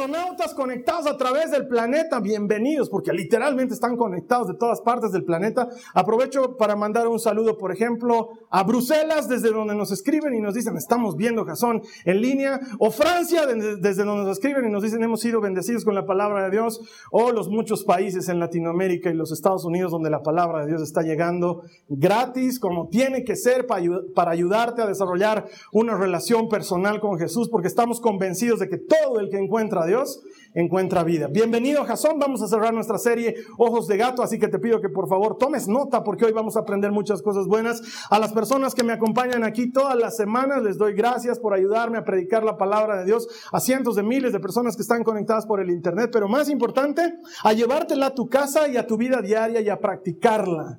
Jasonautas conectados a través del planeta, bienvenidos, porque literalmente están conectados de todas partes del planeta. Aprovecho para mandar un saludo, por ejemplo, a Bruselas, desde donde nos escriben y nos dicen, estamos viendo Jasón en línea, o Francia, desde donde nos escriben y nos dicen, hemos sido bendecidos con la palabra de Dios, o los muchos países en Latinoamérica y los Estados Unidos donde la palabra de Dios está llegando gratis, como tiene que ser para, ayudarte a desarrollar una relación personal con Jesús, porque estamos convencidos de que todo el que encuentra Dios, encuentra vida. Bienvenido, Jasón. Vamos a cerrar nuestra serie Ojos de Gato, así que te pido que por favor tomes nota porque hoy vamos a aprender muchas cosas buenas. A las personas que me acompañan aquí todas las semanas, les doy gracias por ayudarme a predicar la palabra de Dios a cientos de miles de personas que están conectadas por el Internet, pero más importante, a llevártela a tu casa y a tu vida diaria y a practicarla.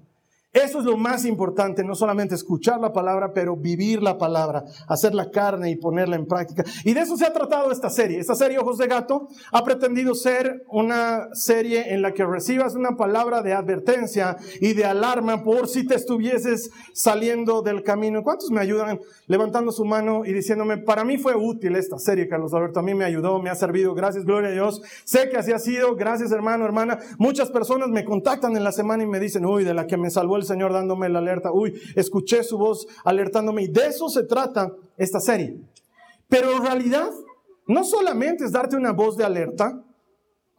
Eso es lo más importante, no solamente escuchar la palabra, pero vivir la palabra, hacer la carne y ponerla en práctica. Y de eso se ha tratado esta serie. Esta serie Ojos de Gato ha pretendido ser una serie en la que recibas una palabra de advertencia y de alarma por si te estuvieses saliendo del camino. ¿Cuántos me ayudan levantando su mano y diciéndome, para mí fue útil esta serie, Carlos Alberto, a mí me ayudó, me ha servido, gracias, gloria a Dios. Sé que así ha sido, gracias hermano, hermana. Muchas personas me contactan en la semana y me dicen, uy, de la que me salvó el Señor dándome la alerta. Uy, escuché su voz alertándome. Y de eso se trata esta serie. Pero en realidad, no solamente es darte una voz de alerta,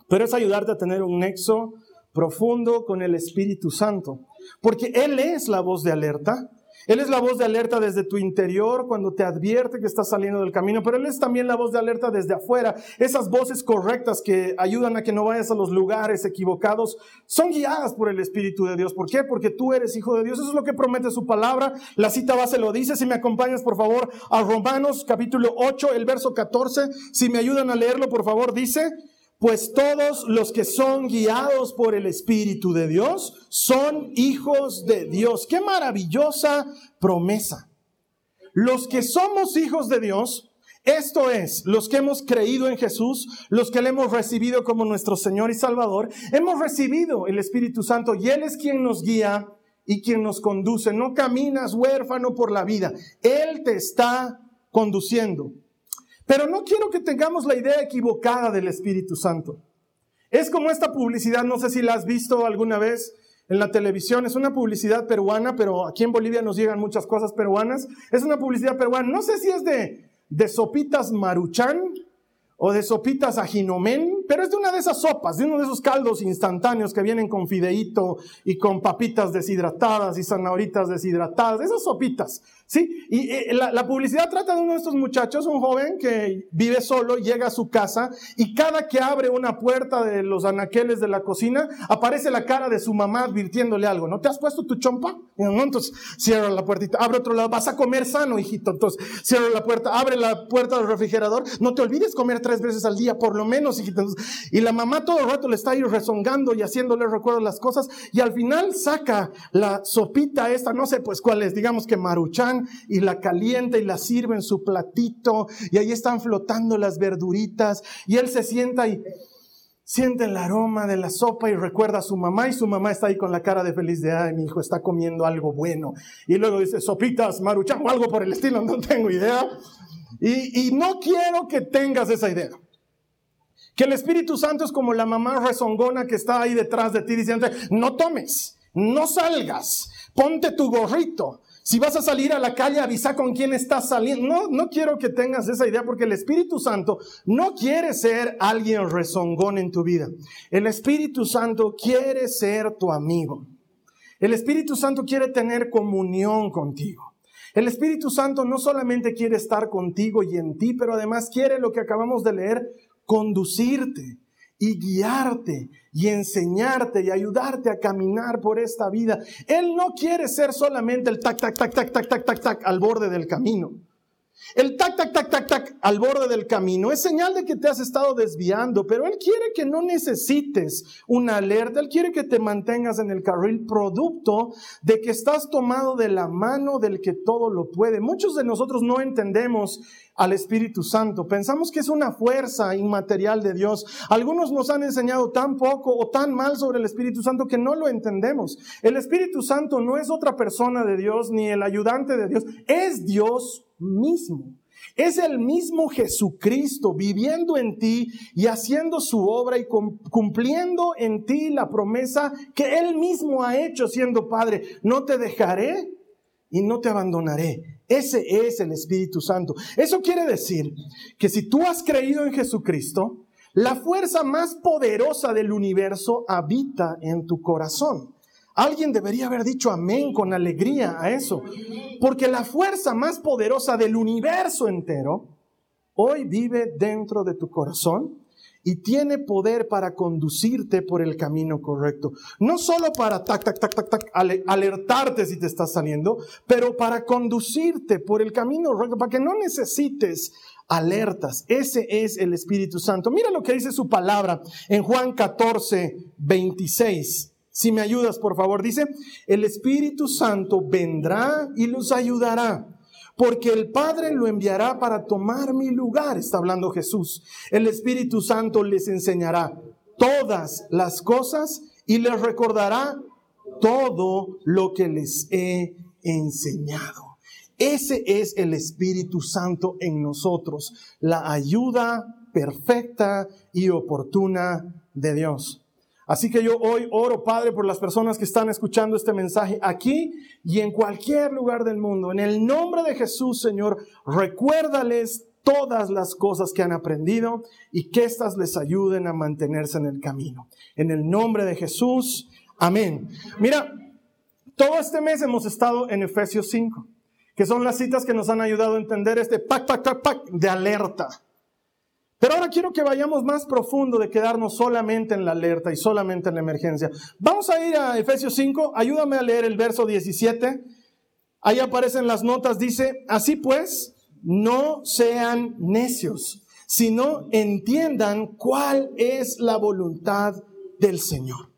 pero es ayudarte a tener un nexo profundo con el Espíritu Santo. Porque Él es la voz de alerta él es la voz de alerta desde tu interior cuando te advierte que estás saliendo del camino, pero Él es también la voz de alerta desde afuera. Esas voces correctas que ayudan a que no vayas a los lugares equivocados son guiadas por el Espíritu de Dios. ¿Por qué? Porque tú eres hijo de Dios. Eso es lo que promete su palabra. La cita base lo dice. Si me acompañas, por favor, a Romanos capítulo 8, el verso 14. Si me ayudan a leerlo, por favor, dice, pues todos los que son guiados por el Espíritu de Dios son hijos de Dios. Qué maravillosa promesa. Los que somos hijos de Dios, esto es, los que hemos creído en Jesús, los que le hemos recibido como nuestro Señor y Salvador, hemos recibido el Espíritu Santo y Él es quien nos guía y quien nos conduce. No caminas huérfano por la vida, Él te está conduciendo. Pero no quiero que tengamos la idea equivocada del Espíritu Santo. Es como esta publicidad, no sé si la has visto alguna vez en la televisión, es una publicidad peruana, pero aquí en Bolivia nos llegan muchas cosas peruanas. Es una publicidad peruana, no sé si es de, de sopitas maruchan o de sopitas ajinomen, pero es de una de esas sopas, de uno de esos caldos instantáneos que vienen con fideíto y con papitas deshidratadas y zanahoritas deshidratadas, esas sopitas. Sí, y eh, la, publicidad trata de uno de estos muchachos, un joven que vive solo, llega a su casa y cada que abre una puerta de los anaqueles de la cocina, aparece la cara de su mamá advirtiéndole algo. ¿No te has puesto tu chompa? Entonces cierra la puertita, abre otro lado, vas a comer sano, hijito. Entonces cierra la puerta, abre la puerta del refrigerador, no te olvides comer tres veces al día, por lo menos, hijito. y la mamá todo el rato le está ahí rezongando y haciéndole recuerdo las cosas y al final saca la sopita esta, no sé pues cuál es, digamos que maruchan y la calienta y la sirve en su platito y ahí están flotando las verduritas y él se sienta y siente el aroma de la sopa y recuerda a su mamá y su mamá está ahí con la cara de feliz de, ay, mi hijo está comiendo algo bueno. Y luego dice, sopitas, maruchan o algo por el estilo, no tengo idea. Y, y no quiero que tengas esa idea. Que el Espíritu Santo es como la mamá rezongona que está ahí detrás de ti diciendo, no tomes, no salgas, ponte tu gorrito, si vas a salir a la calle, avisa con quién estás saliendo. No, no quiero que tengas esa idea porque el Espíritu Santo no quiere ser alguien rezongón en tu vida. El Espíritu Santo quiere ser tu amigo. El Espíritu Santo quiere tener comunión contigo. El Espíritu Santo no solamente quiere estar contigo y en ti, pero además quiere lo que acabamos de leer, conducirte y guiarte y enseñarte y ayudarte a caminar por esta vida. Él no quiere ser solamente el tac, tac, tac, tac, tac, tac, tac, tac al borde del camino. El tac, tac, tac, tac, tac al borde del camino es señal de que te has estado desviando, pero Él quiere que no necesites una alerta, Él quiere que te mantengas en el carril producto de que estás tomado de la mano del que todo lo puede. Muchos de nosotros no entendemos al Espíritu Santo, pensamos que es una fuerza inmaterial de Dios. Algunos nos han enseñado tan poco o tan mal sobre el Espíritu Santo que no lo entendemos. El Espíritu Santo no es otra persona de Dios ni el ayudante de Dios, es Dios mismo. Es el mismo Jesucristo viviendo en ti y haciendo su obra y cumpliendo en ti la promesa que Él mismo ha hecho siendo Padre. No te dejaré y no te abandonaré. Ese es el Espíritu Santo. Eso quiere decir que si tú has creído en Jesucristo, la fuerza más poderosa del universo habita en tu corazón. Alguien debería haber dicho amén con alegría a eso. Porque la fuerza más poderosa del universo entero hoy vive dentro de tu corazón y tiene poder para conducirte por el camino correcto. No solo para tac, tac, tac, tac, tac, alertarte si te estás saliendo, pero para conducirte por el camino correcto, para que no necesites alertas. Ese es el Espíritu Santo. Mira lo que dice su palabra en Juan 14, 26. Si me ayudas, por favor, dice, el Espíritu Santo vendrá y los ayudará, porque el Padre lo enviará para tomar mi lugar, está hablando Jesús. El Espíritu Santo les enseñará todas las cosas y les recordará todo lo que les he enseñado. Ese es el Espíritu Santo en nosotros, la ayuda perfecta y oportuna de Dios. Así que yo hoy oro, Padre, por las personas que están escuchando este mensaje aquí y en cualquier lugar del mundo. En el nombre de Jesús, Señor, recuérdales todas las cosas que han aprendido y que éstas les ayuden a mantenerse en el camino. En el nombre de Jesús, amén. Mira, todo este mes hemos estado en Efesios 5, que son las citas que nos han ayudado a entender este pac, pac, pac, pac de alerta. Pero ahora quiero que vayamos más profundo de quedarnos solamente en la alerta y solamente en la emergencia. Vamos a ir a Efesios 5, ayúdame a leer el verso 17. Ahí aparecen las notas, dice, así pues, no sean necios, sino entiendan cuál es la voluntad del Señor.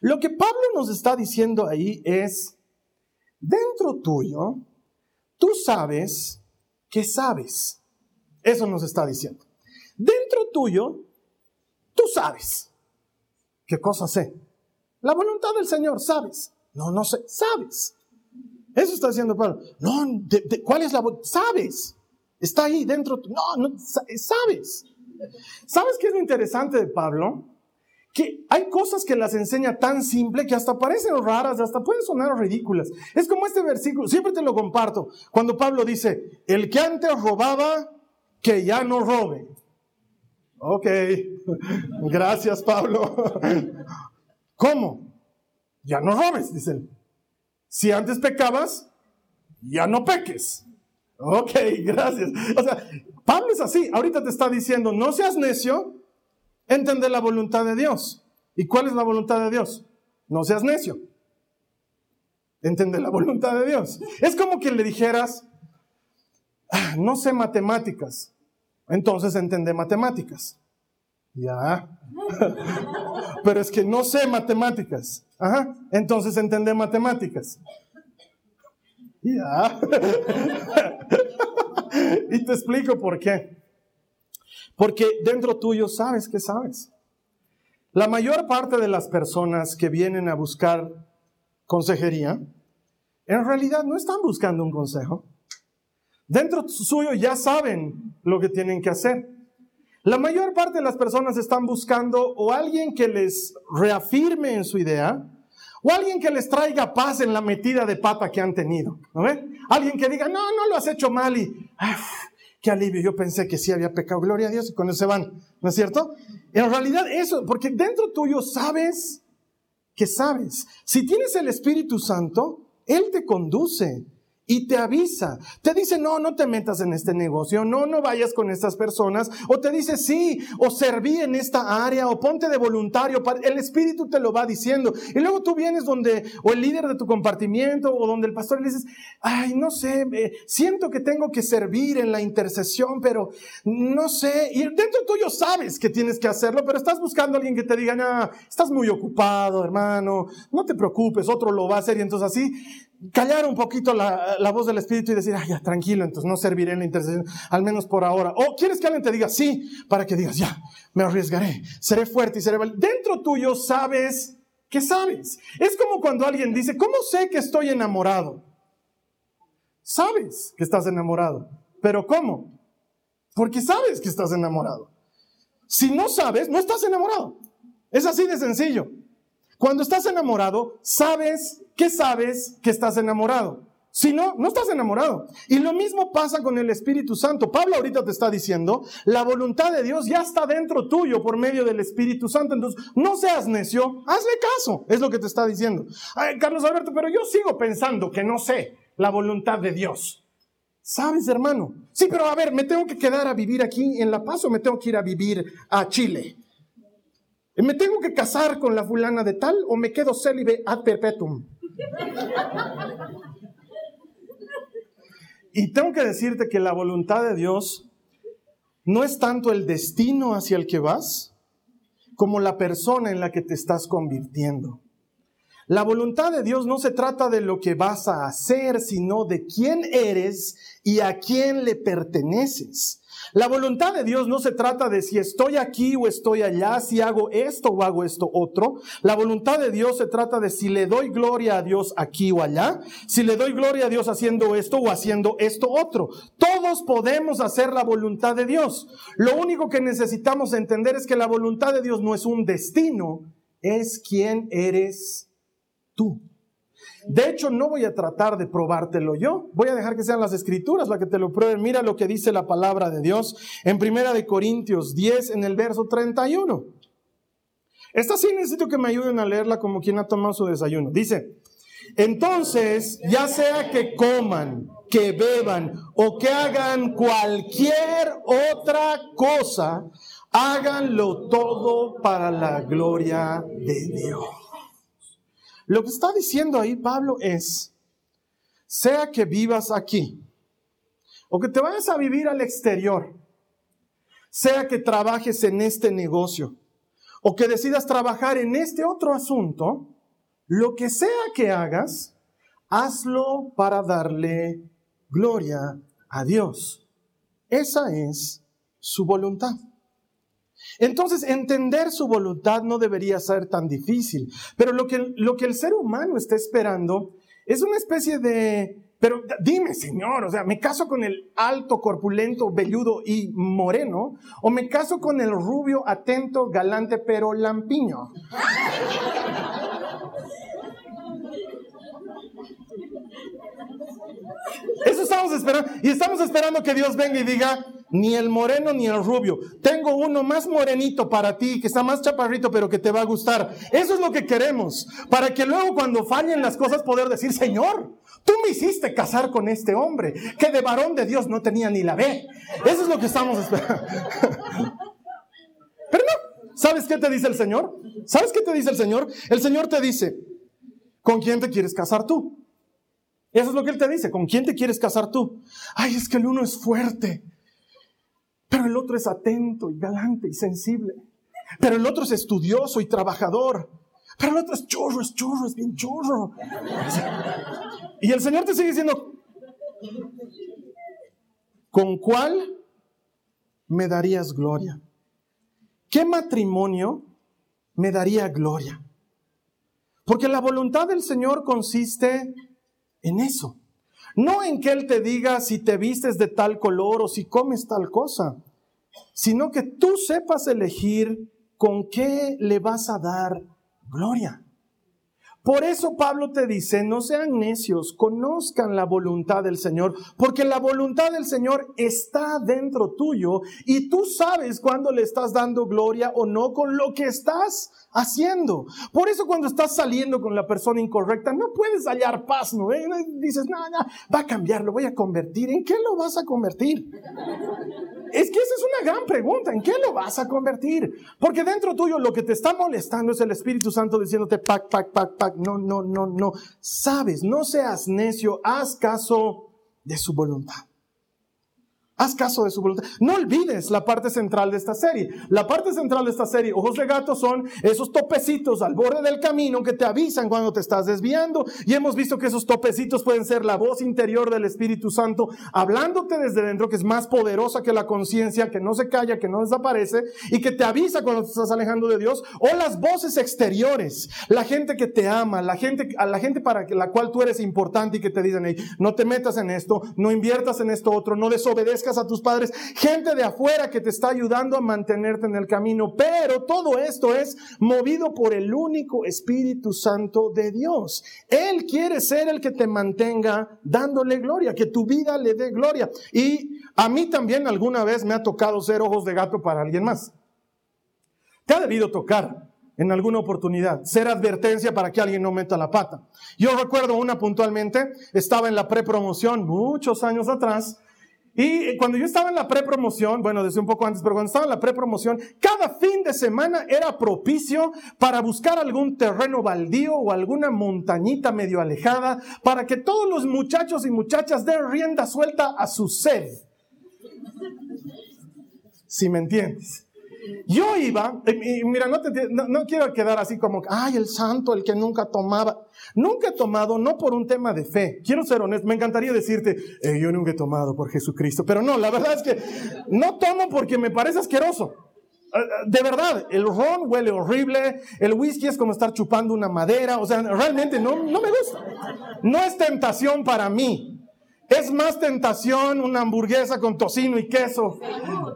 Lo que Pablo nos está diciendo ahí es, dentro tuyo, tú sabes que sabes. Eso nos está diciendo. Dentro tuyo, tú sabes. ¿Qué cosa sé? La voluntad del Señor, sabes. No, no sé, sabes. Eso está diciendo Pablo. No, ¿cuál es la voluntad? Sabes. Está ahí dentro. No, no, sabes. ¿Sabes qué es lo interesante de Pablo? Que hay cosas que las enseña tan simple que hasta parecen raras, hasta pueden sonar ridículas. Es como este versículo, siempre te lo comparto, cuando Pablo dice, el que antes robaba, que ya no robe. Ok, gracias Pablo. ¿Cómo? Ya no robes, dice él. Si antes pecabas, ya no peques. Ok, gracias. O sea, Pablo es así. Ahorita te está diciendo, no seas necio, entender la voluntad de Dios. ¿Y cuál es la voluntad de Dios? No seas necio. Entender la voluntad de Dios. Es como que le dijeras, ah, no sé matemáticas. Entonces entendé matemáticas. Ya. Pero es que no sé matemáticas. Ajá. Entonces entendé matemáticas. Ya. y te explico por qué. Porque dentro tuyo sabes que sabes. La mayor parte de las personas que vienen a buscar consejería, en realidad no están buscando un consejo. Dentro suyo ya saben lo que tienen que hacer. La mayor parte de las personas están buscando o alguien que les reafirme en su idea, o alguien que les traiga paz en la metida de pata que han tenido. ¿no Alguien que diga, no, no lo has hecho mal y, qué alivio, yo pensé que sí había pecado, gloria a Dios, y con se van, ¿no es cierto? En realidad eso, porque dentro tuyo sabes que sabes. Si tienes el Espíritu Santo, Él te conduce y te avisa. Te dice, no, no te metas en este negocio, no, no vayas con estas personas. O te dice, sí, o serví en esta área, o ponte de voluntario. El Espíritu te lo va diciendo. Y luego tú vienes donde, o el líder de tu compartimiento, o donde el pastor le dices, ay, no sé, eh, siento que tengo que servir en la intercesión, pero no sé. Y dentro tuyo sabes que tienes que hacerlo, pero estás buscando alguien que te diga, no, estás muy ocupado, hermano, no te preocupes, otro lo va a hacer. Y entonces así callar un poquito la, voz del Espíritu y decir, ay, ya, tranquilo, entonces no serviré en la intercesión, al menos por ahora. O quieres que alguien te diga, sí, para que digas, ya, me arriesgaré, seré fuerte y seré valiente. Dentro tuyo sabes que sabes. Es como cuando alguien dice, ¿cómo sé que estoy enamorado? Sabes que estás enamorado, pero ¿cómo? Porque sabes que estás enamorado. Si no sabes, no estás enamorado. Es así de sencillo. Cuando estás enamorado, sabes que sabes que estás enamorado. Si no, no estás enamorado. Y lo mismo pasa con el Espíritu Santo. Pablo ahorita te está diciendo, la voluntad de Dios ya está dentro tuyo por medio del Espíritu Santo. Entonces, no seas necio, hazle caso. Es lo que te está diciendo. Ay, Carlos Alberto, pero yo sigo pensando que no sé la voluntad de Dios. ¿Sabes, hermano? Sí, pero a ver, ¿me tengo que quedar a vivir aquí en La Paz o me tengo que ir a vivir a Chile? ¿Me tengo que casar con la fulana de tal o me quedo célibe ad perpetuum? Y tengo que decirte que la voluntad de Dios no es tanto el destino hacia el que vas, como la persona en la que te estás convirtiendo. La voluntad de Dios no se trata de lo que vas a hacer, sino de quién eres y a quién le perteneces. La voluntad de Dios no se trata de si estoy aquí o estoy allá, si hago esto o hago esto otro. La voluntad de Dios se trata de si le doy gloria a Dios aquí o allá, si le doy gloria a Dios haciendo esto o haciendo esto otro. Todos podemos hacer la voluntad de Dios. Lo único que necesitamos entender es que la voluntad de Dios no es un destino, es quién eres tú. De hecho, no voy a tratar de probártelo yo. Voy a dejar que sean las escrituras las que te lo prueben. Mira lo que dice la palabra de Dios en Primera de Corintios 10 en el verso 31. Esta sí necesito que me ayuden a leerla como quien ha tomado su desayuno. Dice, entonces, ya sea que coman, que beban o que hagan cualquier otra cosa, háganlo todo para la gloria de Dios. Lo que está diciendo ahí Pablo es, sea que vivas aquí o que te vayas a vivir al exterior, sea que trabajes en este negocio o que decidas trabajar en este otro asunto, lo que sea que hagas, hazlo para darle gloria a Dios. Esa es su voluntad. Entonces, entender su voluntad no debería ser tan difícil, pero lo que, lo que el ser humano está esperando es una especie de, pero dime, Señor, o sea, ¿me caso con el alto, corpulento, velludo y moreno? ¿O me caso con el rubio, atento, galante, pero lampiño? Eso estamos esperando. Y estamos esperando que Dios venga y diga, ni el moreno ni el rubio. Tengo uno más morenito para ti, que está más chaparrito, pero que te va a gustar. Eso es lo que queremos. Para que luego cuando fallen las cosas poder decir, Señor, tú me hiciste casar con este hombre, que de varón de Dios no tenía ni la B. Eso es lo que estamos esperando. Pero no, ¿sabes qué te dice el Señor? ¿Sabes qué te dice el Señor? El Señor te dice, ¿con quién te quieres casar tú? Eso es lo que él te dice. ¿Con quién te quieres casar tú? Ay, es que el uno es fuerte, pero el otro es atento y galante y sensible. Pero el otro es estudioso y trabajador. Pero el otro es chorro, es chorro, es bien chorro. Y el Señor te sigue diciendo, ¿con cuál me darías gloria? ¿Qué matrimonio me daría gloria? Porque la voluntad del Señor consiste en eso. No en que Él te diga si te vistes de tal color o si comes tal cosa, sino que tú sepas elegir con qué le vas a dar gloria. Por eso Pablo te dice, no sean necios, conozcan la voluntad del Señor, porque la voluntad del Señor está dentro tuyo y tú sabes cuándo le estás dando gloria o no con lo que estás haciendo. Por eso cuando estás saliendo con la persona incorrecta, no puedes hallar paz, ¿no? Dices, no, no, va a cambiar, lo voy a convertir. ¿En qué lo vas a convertir? Es que esa es una gran pregunta. ¿En qué lo vas a convertir? Porque dentro tuyo lo que te está molestando es el Espíritu Santo diciéndote, pac, pac, pac, pac, no, no, no, no. Sabes, no seas necio, haz caso de su voluntad. Haz caso de su voluntad. No olvides la parte central de esta serie. La parte central de esta serie, ojos de gato, son esos topecitos al borde del camino que te avisan cuando te estás desviando. Y hemos visto que esos topecitos pueden ser la voz interior del Espíritu Santo hablándote desde dentro, que es más poderosa que la conciencia, que no se calla, que no desaparece y que te avisa cuando te estás alejando de Dios. O las voces exteriores, la gente que te ama, la gente, a la gente para la cual tú eres importante y que te dicen, no te metas en esto, no inviertas en esto otro, no desobedezcas a tus padres, gente de afuera que te está ayudando a mantenerte en el camino. Pero todo esto es movido por el único Espíritu Santo de Dios. Él quiere ser el que te mantenga dándole gloria, que tu vida le dé gloria. Y a mí también alguna vez me ha tocado ser ojos de gato para alguien más. Te ha debido tocar en alguna oportunidad, ser advertencia para que alguien no meta la pata. Yo recuerdo una puntualmente, estaba en la prepromoción muchos años atrás y cuando yo estaba en la prepromoción, bueno, desde un poco antes, pero cuando estaba en la prepromoción, cada fin de semana era propicio para buscar algún terreno baldío o alguna montañita medio alejada para que todos los muchachos y muchachas den rienda suelta a su sed. Si me entiendes. Yo iba, y mira, no, quiero quedar así como, ay, el santo, el que nunca tomaba. Nunca he tomado, no por un tema de fe. Quiero ser honesto, me encantaría decirte, eh, yo nunca he tomado por Jesucristo. Pero no, la verdad es que no tomo porque me parece asqueroso. Eh, eh, de verdad, el ron huele horrible, el whisky es como estar chupando una madera, o sea, realmente no, no me gusta. No es tentación para mí. Es más tentación una hamburguesa con tocino y queso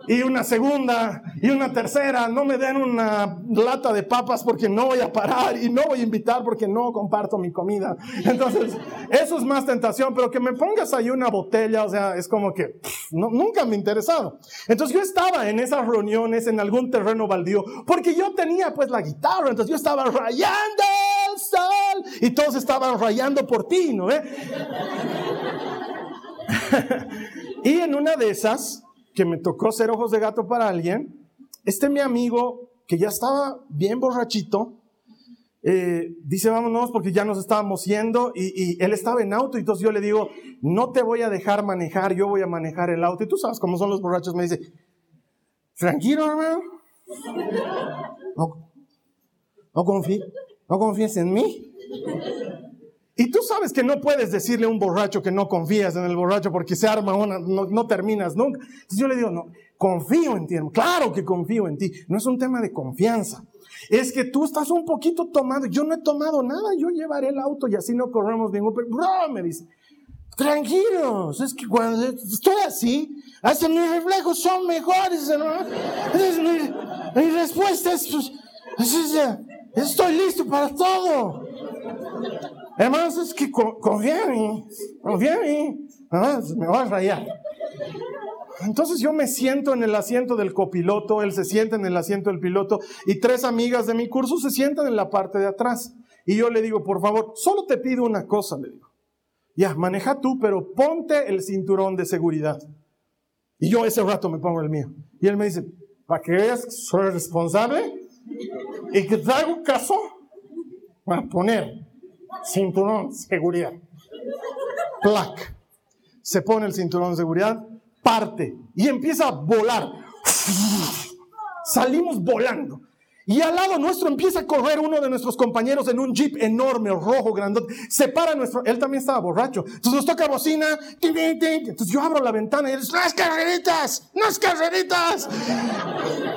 y una segunda y una tercera. No me den una lata de papas porque no voy a parar y no voy a invitar porque no comparto mi comida. Entonces, eso es más tentación, pero que me pongas ahí una botella, o sea, es como que nunca me ha interesado. Entonces yo estaba en esas reuniones en algún terreno baldío porque yo tenía pues la guitarra, entonces yo estaba rayando el sol y todos estaban rayando por ti, ¿no? Eh? y en una de esas, que me tocó ser ojos de gato para alguien, este mi amigo, que ya estaba bien borrachito, eh, dice, vámonos porque ya nos estábamos yendo y, él estaba en auto y entonces yo le digo, no te voy a dejar manejar, yo voy a manejar el auto. Y tú sabes cómo son los borrachos, me dice, tranquilo hermano, no, no, no confíes en mí. Y tú sabes que no puedes decirle a un borracho que no confías en el borracho porque se arma una, no, terminas nunca. Entonces yo le digo, no, confío en ti, claro que confío en ti. No es un tema de confianza. Es que tú estás un poquito tomado. Yo no he tomado nada. Yo llevaré el auto y así no corremos ningún. Bro, me dice, tranquilos. Es que cuando estoy así, hasta mis reflejos son mejores. ¿no? mi, respuesta es, pues, estoy listo para todo. Hermanos, es que confía en mí, me va a rayar. Entonces yo me siento en el asiento del copiloto, él se sienta en el asiento del piloto y tres amigas de mi curso se sientan en la parte de atrás. Y yo le digo, por favor, solo te pido una cosa, le digo. Ya, maneja tú, pero ponte el cinturón de seguridad. Y yo ese rato me pongo el mío. Y él me dice, ¿para que veas que soy responsable? Y que te caso, voy a poner cinturón, seguridad. Plac. Se pone el cinturón de seguridad, parte y empieza a volar. Salimos volando. Y al lado nuestro empieza a correr uno de nuestros compañeros en un jeep enorme, rojo, grandote. Se para nuestro, él también estaba borracho. Entonces nos toca bocina. Entonces yo abro la ventana y él dice, ¡las carreritas! ¡Las carreritas!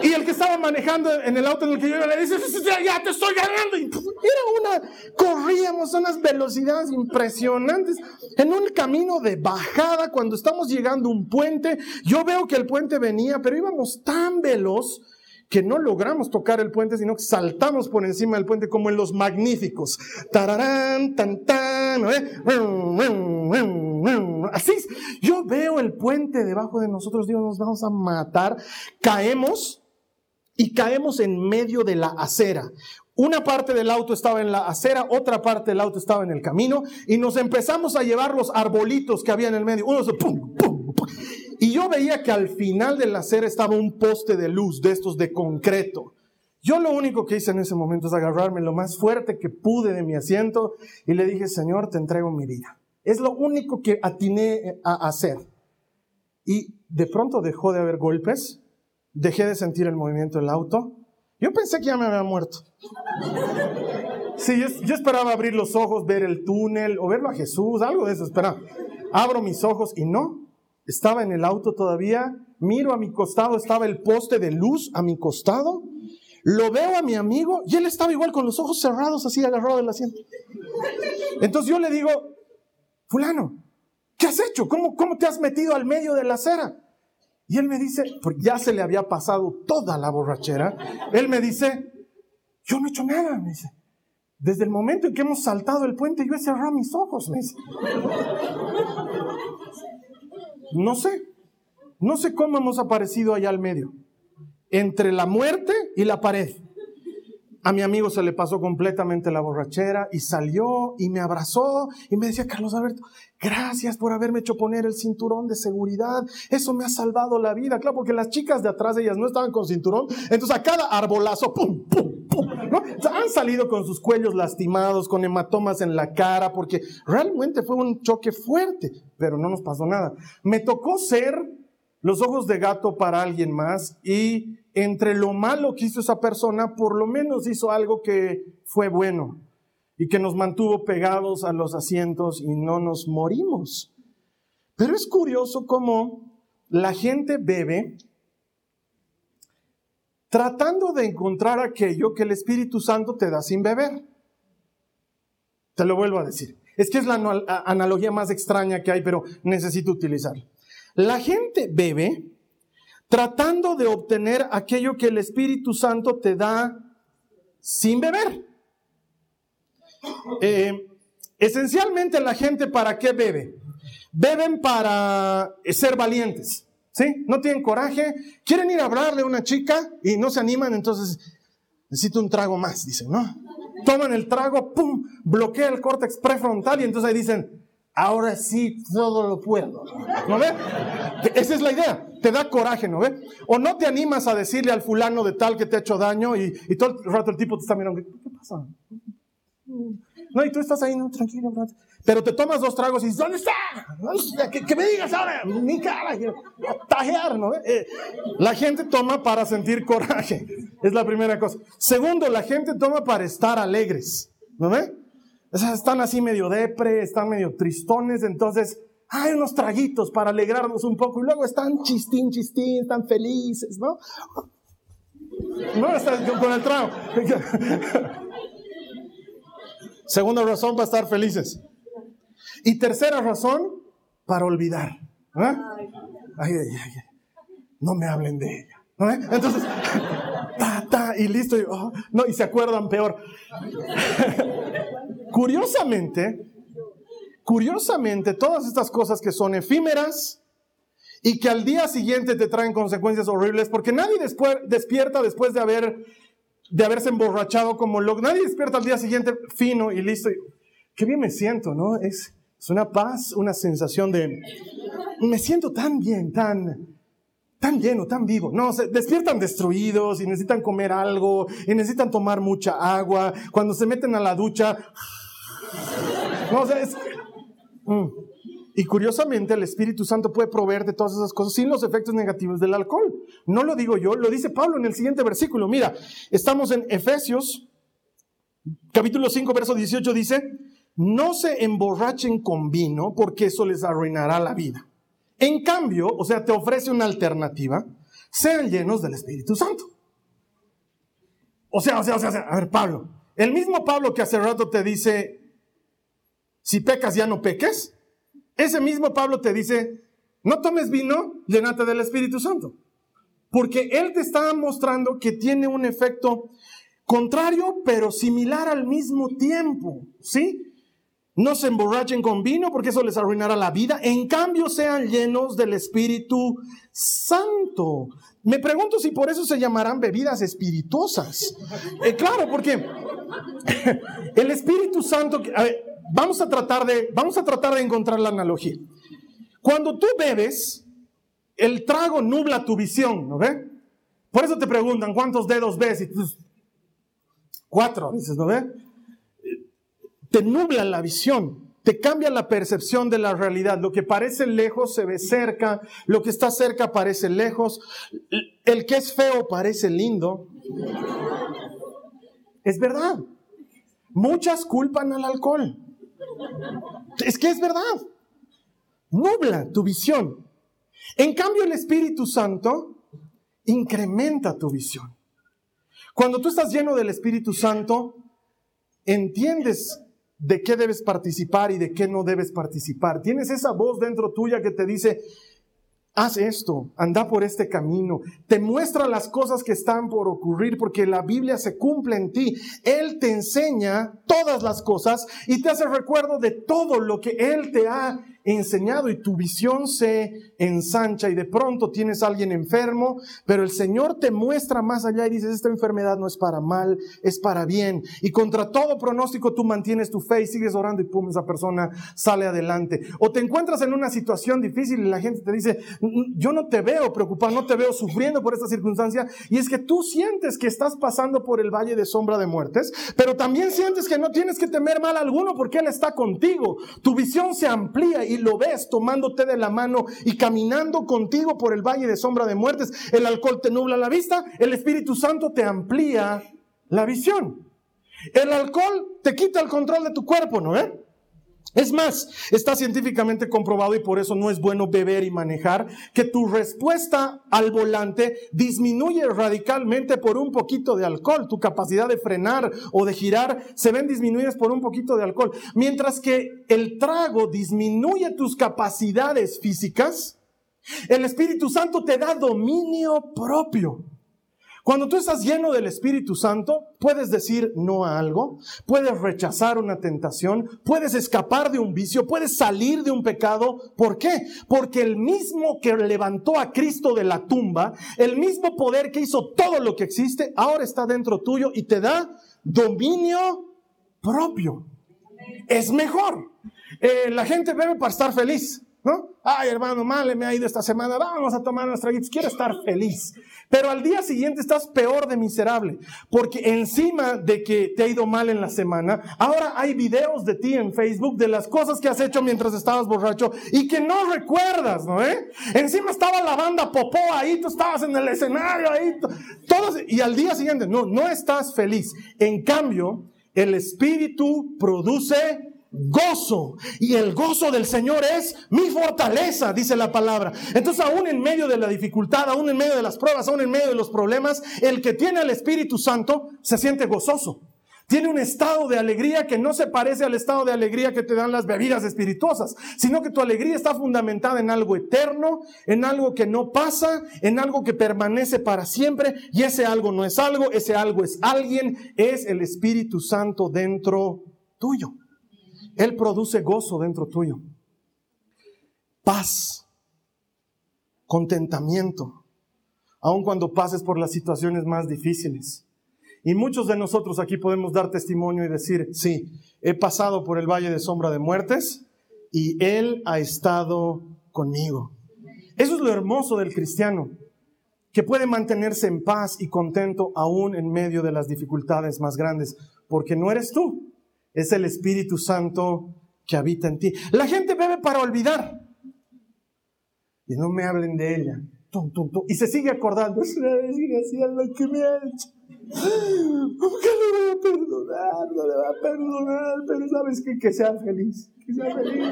Y el que estaba manejando en el auto en el que yo iba le dice, ya te estoy ganando. Y era una, corríamos a unas velocidades impresionantes en un camino de bajada cuando estamos llegando a un puente. Yo veo que el puente venía, pero íbamos tan veloz que no logramos tocar el puente, sino que saltamos por encima del puente como en los magníficos. Tararán, tan, tan, Así, yo veo el puente debajo de nosotros, Dios, nos vamos a matar. Caemos y caemos en medio de la acera. Una parte del auto estaba en la acera, otra parte del auto estaba en el camino y nos empezamos a llevar los arbolitos que había en el medio. Uno se pum, pum, pum. Y yo veía que al final de la acera estaba un poste de luz de estos de concreto. Yo lo único que hice en ese momento es agarrarme lo más fuerte que pude de mi asiento y le dije, Señor, te entrego mi vida. Es lo único que atiné a hacer. Y de pronto dejó de haber golpes, dejé de sentir el movimiento del auto. Yo pensé que ya me había muerto. Sí, yo, yo, esperaba abrir los ojos, ver el túnel o verlo a Jesús, algo de eso esperaba. Abro mis ojos y no, estaba en el auto todavía, miro a mi costado, estaba el poste de luz a mi costado, lo veo a mi amigo y él estaba igual con los ojos cerrados, así agarrado del asiento. Entonces yo le digo, fulano, ¿qué has hecho? ¿Cómo, cómo te has metido al medio de la acera? Y él me dice, porque ya se le había pasado toda la borrachera, él me dice, yo no he hecho nada, me dice. Desde el momento en que hemos saltado el puente, yo he cerrado mis ojos, me dice. No sé. No sé cómo hemos aparecido allá al medio. Entre la muerte y la pared. A mi amigo se le pasó completamente la borrachera y salió y me abrazó y me decía, Carlos Alberto, gracias por haberme hecho poner el cinturón de seguridad. Eso me ha salvado la vida. Claro, porque las chicas de atrás de ellas no estaban con cinturón. Entonces a cada arbolazo, pum, pum, pum. han salido con sus cuellos lastimados, con hematomas en la cara, porque realmente fue un choque fuerte, pero no nos pasó nada. Me tocó ser los ojos de gato para alguien más y entre lo malo que hizo esa persona, por lo menos hizo algo que fue bueno y que nos mantuvo pegados a los asientos y no nos morimos. Pero es curioso cómo la gente bebe tratando de encontrar aquello que el Espíritu Santo te da sin beber. Te lo vuelvo a decir. Es que es la analogía más extraña que hay, pero necesito utilizarla. La gente bebe tratando de obtener aquello que el Espíritu Santo te da sin beber. Eh, esencialmente la gente para qué bebe? Beben para ser valientes, ¿sí? No tienen coraje, quieren ir a hablarle a una chica y no se animan, entonces necesito un trago más, dicen, ¿no? Toman el trago, ¡pum! Bloquea el córtex prefrontal y entonces ahí dicen, ahora sí todo lo puedo. ¿No ve? Esa es la idea. Te da coraje, ¿no ve? O no te animas a decirle al fulano de tal que te ha hecho daño y, todo el rato el tipo te está mirando. ¿Qué pasa? No, y tú estás ahí, no, tranquilo, Pero te tomas dos tragos y dices, ¿dónde está? ¿Qué, me digas ahora? Mi cara, tajear, ¿no? Eh, la gente toma para sentir coraje. Es la primera cosa. Segundo, la gente toma para estar alegres. ¿No ve? Están así medio depre, están medio tristones, entonces hay unos traguitos para alegrarnos un poco y luego están chistín, chistín, están felices, ¿no? No, están con el trago. Segunda razón para estar felices. Y tercera razón, para olvidar. ¿eh? Ay, ay, ay, no me hablen de ella. ¿no? Entonces, ta, ta, y listo. Y, oh, no, y se acuerdan peor. Curiosamente, curiosamente, todas estas cosas que son efímeras y que al día siguiente te traen consecuencias horribles, porque nadie despierta después de, haber, de haberse emborrachado como loco, nadie despierta al día siguiente fino y listo. Qué bien me siento, ¿no? Es, es una paz, una sensación de, me siento tan bien, tan, tan lleno, tan vivo. No, se despiertan destruidos y necesitan comer algo y necesitan tomar mucha agua. Cuando se meten a la ducha, no, mm. Y curiosamente el Espíritu Santo puede proveer de todas esas cosas sin los efectos negativos del alcohol. No lo digo yo, lo dice Pablo en el siguiente versículo. Mira, estamos en Efesios, capítulo 5, verso 18, dice, no se emborrachen con vino porque eso les arruinará la vida. En cambio, o sea, te ofrece una alternativa, sean llenos del Espíritu Santo. O sea, o sea, o sea, a ver, Pablo, el mismo Pablo que hace rato te dice, si pecas ya no peques. Ese mismo Pablo te dice, no tomes vino, llénate del Espíritu Santo. porque Él te está mostrando que tiene un efecto contrario, pero similar al mismo tiempo, ¿sí? No se emborrachen con vino porque eso les arruinará la vida. En cambio, sean llenos del Espíritu Santo. Me pregunto si por eso se llamarán bebidas espirituosas. Eh, claro, porque el Espíritu Santo, vamos a tratar de, vamos a tratar de encontrar la analogía. Cuando tú bebes, el trago nubla tu visión, ¿no ve? Por eso te preguntan cuántos dedos ves y tú cuatro, dices, ¿no ve? te nubla la visión, te cambia la percepción de la realidad. Lo que parece lejos se ve cerca, lo que está cerca parece lejos, el que es feo parece lindo. Es verdad. Muchas culpan al alcohol. Es que es verdad. Nubla tu visión. En cambio, el Espíritu Santo incrementa tu visión. Cuando tú estás lleno del Espíritu Santo, entiendes de qué debes participar y de qué no debes participar. Tienes esa voz dentro tuya que te dice, haz esto, anda por este camino, te muestra las cosas que están por ocurrir porque la Biblia se cumple en ti. Él te enseña todas las cosas y te hace recuerdo de todo lo que Él te ha enseñado y tu visión se ensancha y de pronto tienes a alguien enfermo, pero el Señor te muestra más allá y dices, esta enfermedad no es para mal, es para bien. Y contra todo pronóstico tú mantienes tu fe y sigues orando y pum, esa persona sale adelante. O te encuentras en una situación difícil y la gente te dice, yo no te veo preocupado, no te veo sufriendo por esta circunstancia. Y es que tú sientes que estás pasando por el valle de sombra de muertes, pero también sientes que no tienes que temer mal alguno porque Él está contigo. Tu visión se amplía y lo ves tomándote de la mano y caminando contigo por el valle de sombra de muertes. El alcohol te nubla la vista, el Espíritu Santo te amplía la visión. El alcohol te quita el control de tu cuerpo, ¿no? Eh? Es más, está científicamente comprobado y por eso no es bueno beber y manejar, que tu respuesta al volante disminuye radicalmente por un poquito de alcohol. Tu capacidad de frenar o de girar se ven disminuidas por un poquito de alcohol. Mientras que el trago disminuye tus capacidades físicas, el Espíritu Santo te da dominio propio. Cuando tú estás lleno del Espíritu Santo, puedes decir no a algo, puedes rechazar una tentación, puedes escapar de un vicio, puedes salir de un pecado. ¿Por qué? Porque el mismo que levantó a Cristo de la tumba, el mismo poder que hizo todo lo que existe, ahora está dentro tuyo y te da dominio propio. Es mejor. Eh, la gente bebe para estar feliz. ¿No? Ay, hermano, mal me ha ido esta semana, vamos a tomar nuestra guitarra. Quiero estar feliz. Pero al día siguiente estás peor de miserable, porque encima de que te ha ido mal en la semana, ahora hay videos de ti en Facebook de las cosas que has hecho mientras estabas borracho y que no recuerdas, ¿no? Eh? Encima estaba la banda Popó ahí, tú estabas en el escenario ahí, todos, y al día siguiente, no, no estás feliz. En cambio, el Espíritu produce gozo. Y el gozo del Señor es mi fortaleza, dice la palabra. Entonces, aún en medio de la dificultad, aún en medio de las pruebas, aún en medio de los problemas, el que tiene el Espíritu Santo se siente gozoso. Tiene un estado de alegría que no se parece al estado de alegría que te dan las bebidas espirituosas, sino que tu alegría está fundamentada en algo eterno, en algo que no pasa, en algo que permanece para siempre, y ese algo no es algo, ese algo es alguien, es el Espíritu Santo dentro tuyo. Él produce gozo dentro tuyo, paz, contentamiento, aun cuando pases por las situaciones más difíciles. Y muchos de nosotros aquí podemos dar testimonio y decir, sí, he pasado por el valle de sombra de muertes y Él ha estado conmigo. Eso es lo hermoso del cristiano, que puede mantenerse en paz y contento aún en medio de las dificultades más grandes, porque no eres tú, es el Espíritu Santo que habita en ti. La gente bebe para olvidar. Y no me hablen de ella. Y se sigue acordando. Es una desgracia lo que me ha hecho. ¿Cómo que le voy a perdonar? No le va a perdonar. Pero sabes que, que sea feliz. Que sea feliz.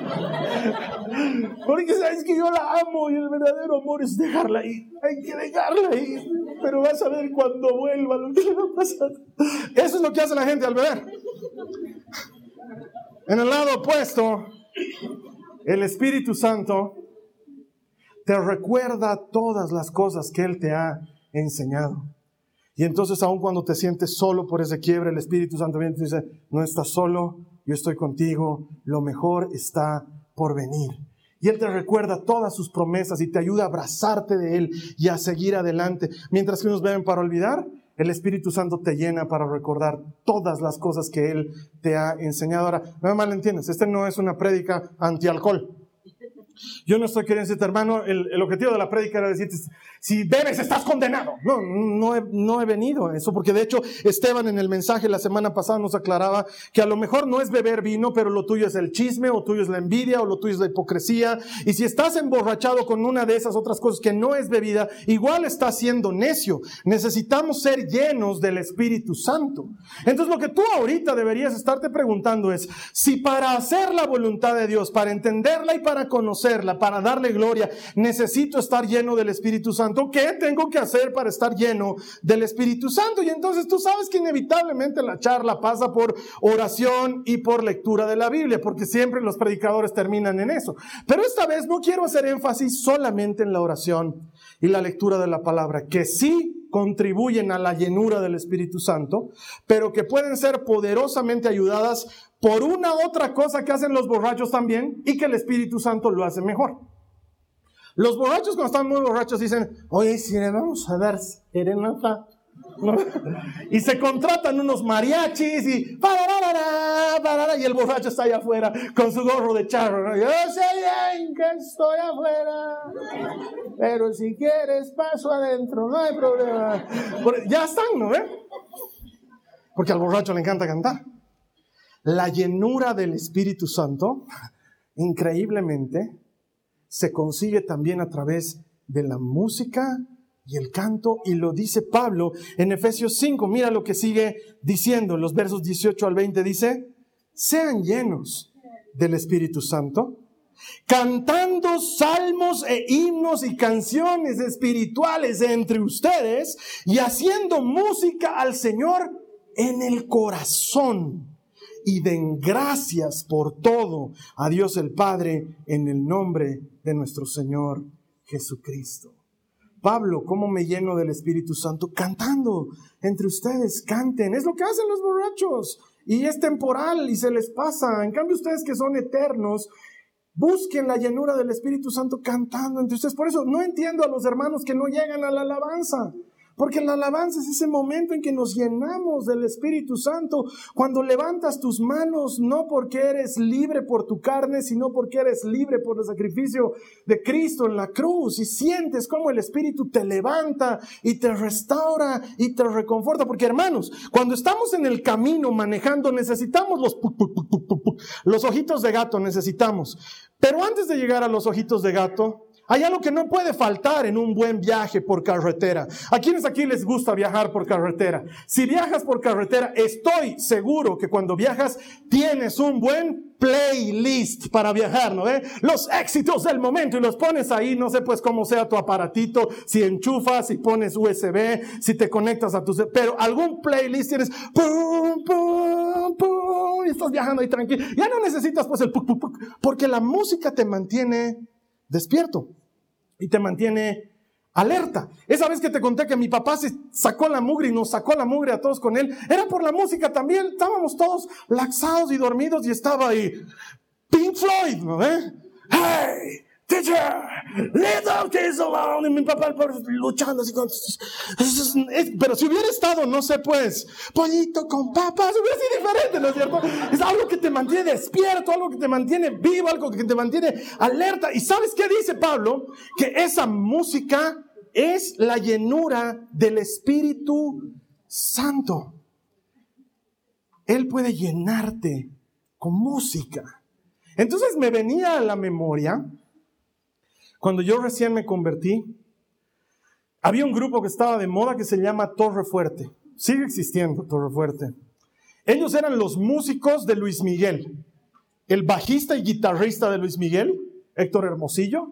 Porque sabes que yo la amo y el verdadero amor es dejarla ahí. Hay que dejarla ahí. Pero vas a ver cuando vuelva lo que le va a pasar. Eso es lo que hace la gente al beber. En el lado opuesto, el Espíritu Santo te recuerda todas las cosas que Él te ha enseñado. Y entonces aun cuando te sientes solo por ese quiebre, el Espíritu Santo viene y te dice, no estás solo, yo estoy contigo, lo mejor está por venir. Y Él te recuerda todas sus promesas y te ayuda a abrazarte de Él y a seguir adelante. Mientras que unos beben para olvidar, el Espíritu Santo te llena para recordar todas las cosas que Él te ha enseñado. Ahora, no me malentiendes, este no es una prédica anti-alcohol. Yo no estoy queriendo decirte, hermano, el, objetivo de la prédica era decirte, si bebes estás condenado. No, no he, no he venido a eso, porque de hecho Esteban en el mensaje la semana pasada nos aclaraba que a lo mejor no es beber vino, pero lo tuyo es el chisme, o tuyo es la envidia, o lo tuyo es la hipocresía. Y si estás emborrachado con una de esas otras cosas que no es bebida, igual estás siendo necio. Necesitamos ser llenos del Espíritu Santo. Entonces lo que tú ahorita deberías estarte preguntando es, si para hacer la voluntad de Dios, para entenderla y para conocerla, para darle gloria, necesito estar lleno del Espíritu Santo, ¿qué tengo que hacer para estar lleno del Espíritu Santo? Y entonces tú sabes que inevitablemente la charla pasa por oración y por lectura de la Biblia, porque siempre los predicadores terminan en eso. Pero esta vez no quiero hacer énfasis solamente en la oración y la lectura de la palabra, que sí contribuyen a la llenura del Espíritu Santo, pero que pueden ser poderosamente ayudadas por una otra cosa que hacen los borrachos también y que el Espíritu Santo lo hace mejor. Los borrachos cuando están muy borrachos dicen, oye, si le vamos a dar serenata. Y se contratan unos mariachis y y el borracho está allá afuera con su gorro de charro. Yo sé bien que estoy afuera, pero si quieres paso adentro, no hay problema. Ya están, ¿no ve? Porque al borracho le encanta cantar. La llenura del Espíritu Santo, increíblemente, se consigue también a través de la música y el canto, y lo dice Pablo en Efesios 5. Mira lo que sigue diciendo en los versos 18 al 20. Dice, sean llenos del Espíritu Santo, cantando salmos e himnos y canciones espirituales entre ustedes y haciendo música al Señor en el corazón y den gracias por todo a Dios el Padre en el nombre de nuestro Señor Jesucristo. Pablo, ¿cómo me lleno del Espíritu Santo? Cantando entre ustedes, canten. Es lo que hacen los borrachos. Y es temporal y se les pasa. En cambio, ustedes que son eternos, busquen la llenura del Espíritu Santo cantando entre ustedes. Por eso no entiendo a los hermanos que no llegan a la alabanza. Porque la alabanza es ese momento en que nos llenamos del Espíritu Santo, cuando levantas tus manos no porque eres libre por tu carne, sino porque eres libre por el sacrificio de Cristo en la cruz y sientes cómo el Espíritu te levanta y te restaura y te reconforta. Porque hermanos, cuando estamos en el camino manejando necesitamos los, los ojitos de gato, necesitamos. Pero antes de llegar a los ojitos de gato, hay algo que no puede faltar en un buen viaje por carretera. ¿A quienes aquí les gusta viajar por carretera? Si viajas por carretera, estoy seguro que cuando viajas tienes un buen playlist para viajar, ¿no ve? Los éxitos del momento y los pones ahí, no sé pues cómo sea tu aparatito, si enchufas, si pones USB, si te conectas a tu... Pero algún playlist tienes... Pum, pum, pum, y estás viajando ahí tranquilo. Ya no necesitas pues el... Porque la música te mantiene despierto y te mantiene alerta. Esa vez que te conté que mi papá se sacó la mugre y nos sacó la mugre a todos con él, era por la música también. Estábamos todos laxados y dormidos y estaba ahí Pink Floyd. Hey, teacher, little kids alone. Y mi papá luchando así con... Pero si hubiera estado, no sé, pues, pollito con papas, hubiera sido diferente, ¿no es cierto? Es algo que te mantiene despierto, algo que te mantiene vivo, algo que te mantiene alerta. ¿Y sabes qué dice Pablo? Que esa música es la llenura del Espíritu Santo. Él puede llenarte con música. Entonces me venía a la memoria cuando yo recién me convertí, había un grupo que estaba de moda que se llama Torre Fuerte. Sigue existiendo Torre Fuerte. Ellos eran los músicos de Luis Miguel. El bajista y guitarrista de Luis Miguel, Héctor Hermosillo.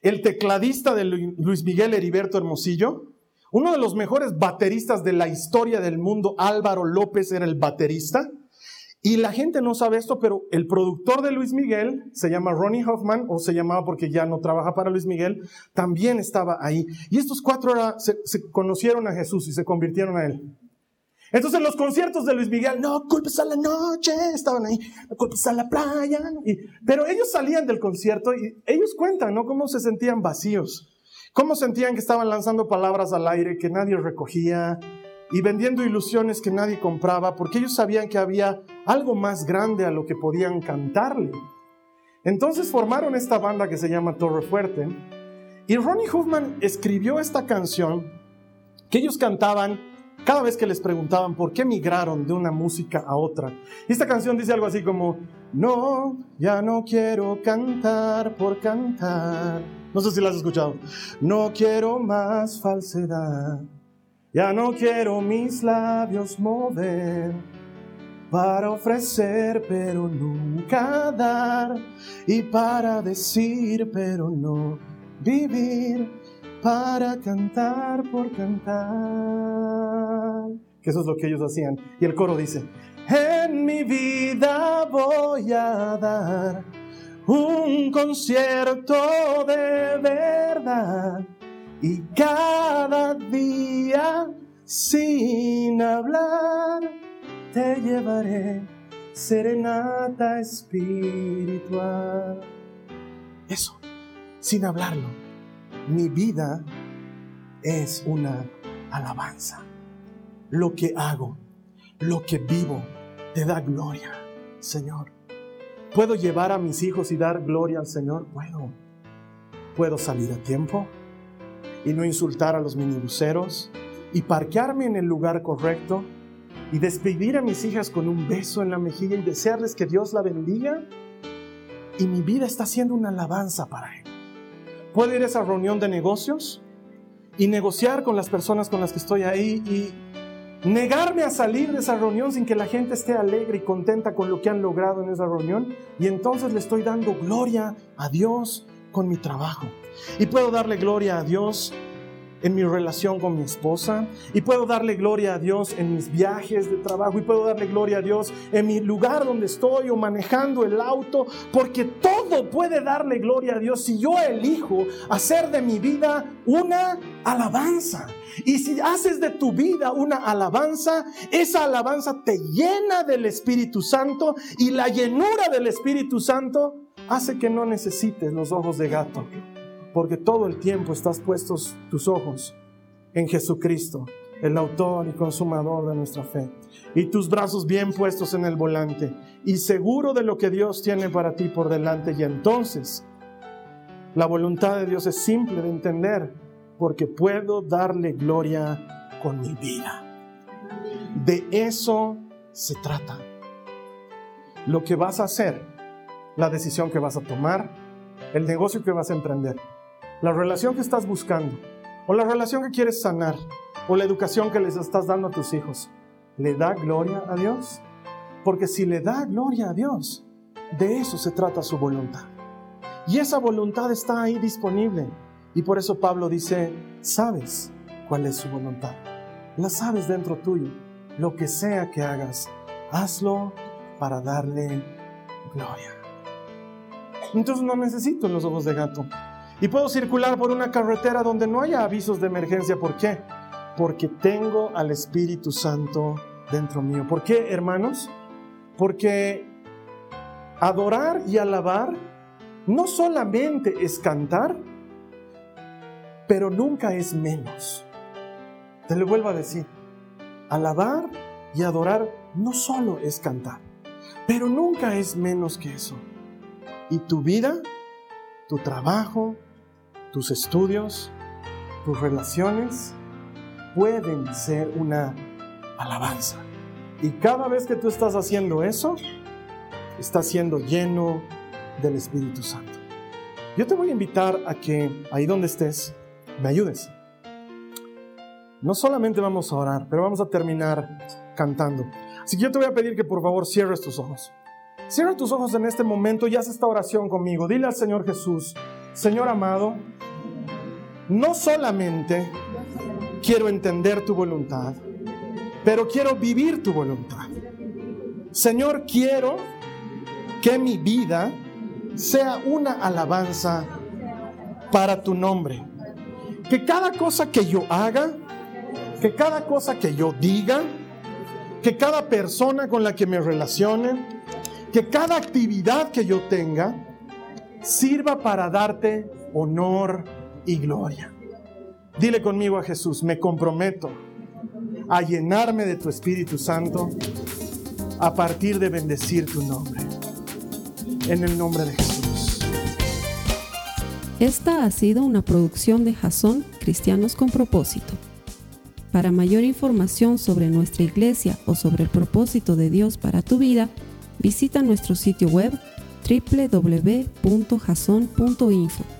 El tecladista de Luis Miguel, Heriberto Hermosillo. Uno de los mejores bateristas de la historia del mundo, Álvaro López, era el baterista. Y la gente no sabe esto, pero el productor de Luis Miguel se llama Ronnie Hoffman, o se llamaba porque ya no trabaja para Luis Miguel, también estaba ahí. Y estos cuatro se, conocieron a Jesús y se convirtieron a él. Entonces los conciertos de Luis Miguel, no culpes a la noche, estaban ahí, no culpes a la playa. Pero ellos salían del concierto y ellos cuentan, ¿no? Cómo se sentían vacíos, cómo sentían que estaban lanzando palabras al aire que nadie recogía y vendiendo ilusiones que nadie compraba, porque ellos sabían que había algo más grande a lo que podían cantarle. Entonces formaron esta banda que se llama Torre Fuerte y Ronnie Hoffman escribió esta canción que ellos cantaban cada vez que les preguntaban por qué migraron de una música a otra. Y esta canción dice algo así como, no, ya no quiero cantar por cantar. No sé si la has escuchado. No quiero más falsedad. Ya no quiero mis labios mover para ofrecer pero nunca dar y para decir pero no vivir para cantar por cantar. Que eso es lo que ellos hacían. Y el coro dice, en mi vida voy a dar un concierto de verdad y cada día sin hablar te llevaré serenata espiritual. Eso, sin hablarlo mi vida es una alabanza. Lo que hago, lo que vivo, te da gloria, Señor. ¿Puedo llevar a mis hijos y dar gloria al Señor? Puedo. ¿Puedo salir a tiempo y no insultar a los minibuseros y parquearme en el lugar correcto y despedir a mis hijas con un beso en la mejilla y desearles que Dios la bendiga? Y mi vida está siendo una alabanza para Él. Puedo ir a esa reunión de negocios y negociar con las personas con las que estoy ahí y negarme a salir de esa reunión sin que la gente esté alegre y contenta con lo que han logrado en esa reunión. Y entonces le estoy dando gloria a Dios con mi trabajo. Y puedo darle gloria a Dios en mi relación con mi esposa y puedo darle gloria a Dios en mis viajes de trabajo y puedo darle gloria a Dios en mi lugar donde estoy o manejando el auto, porque todo puede darle gloria a Dios si yo elijo hacer de mi vida una alabanza. Y si haces de tu vida una alabanza, esa alabanza te llena del Espíritu Santo y la llenura del Espíritu Santo hace que no necesites los ojos de gato porque todo el tiempo estás puestos tus ojos en Jesucristo, el autor y consumador de nuestra fe, y tus brazos bien puestos en el volante, y seguro de lo que Dios tiene para ti por delante. Y entonces, la voluntad de Dios es simple de entender, porque puedo darle gloria con mi vida. De eso se trata. Lo que vas a hacer, la decisión que vas a tomar, el negocio que vas a emprender la relación que estás buscando, o la relación que quieres sanar, o la educación que les estás dando a tus hijos, ¿le da gloria a Dios? Porque si le da gloria a Dios, de eso se trata su voluntad. Y esa voluntad está ahí disponible. Y por eso Pablo dice, sabes cuál es su voluntad. La sabes dentro tuyo. Lo que sea que hagas, hazlo para darle gloria. Entonces no necesito los ojos de gato. Y puedo circular por una carretera donde no haya avisos de emergencia. ¿Por qué? Porque tengo al Espíritu Santo dentro mío. ¿Por qué, hermanos? Porque adorar y alabar no solamente es cantar, pero nunca es menos. Te lo vuelvo a decir. Alabar y adorar no solo es cantar, pero nunca es menos que eso. Y tu vida, tu trabajo, tus estudios, tus relaciones pueden ser una alabanza. Y cada vez que tú estás haciendo eso, estás siendo lleno del Espíritu Santo. Yo te voy a invitar a que ahí donde estés, me ayudes. No solamente vamos a orar, pero vamos a terminar cantando. Así que yo te voy a pedir que por favor cierres tus ojos. Cierra tus ojos en este momento y haz esta oración conmigo. Dile al Señor Jesús, Señor amado, no solamente quiero entender tu voluntad, pero quiero vivir tu voluntad. Señor, quiero que mi vida sea una alabanza para tu nombre. Que cada cosa que yo haga, que cada cosa que yo diga, que cada persona con la que me relacione, que cada actividad que yo tenga, sirva para darte honor y gloria. Dile conmigo a Jesús, me comprometo a llenarme de tu Espíritu Santo a partir de bendecir tu nombre. En el nombre de Jesús. Esta ha sido una producción de Jason Cristianos con propósito. Para mayor información sobre nuestra iglesia o sobre el propósito de Dios para tu vida, visita nuestro sitio web www.jason.info.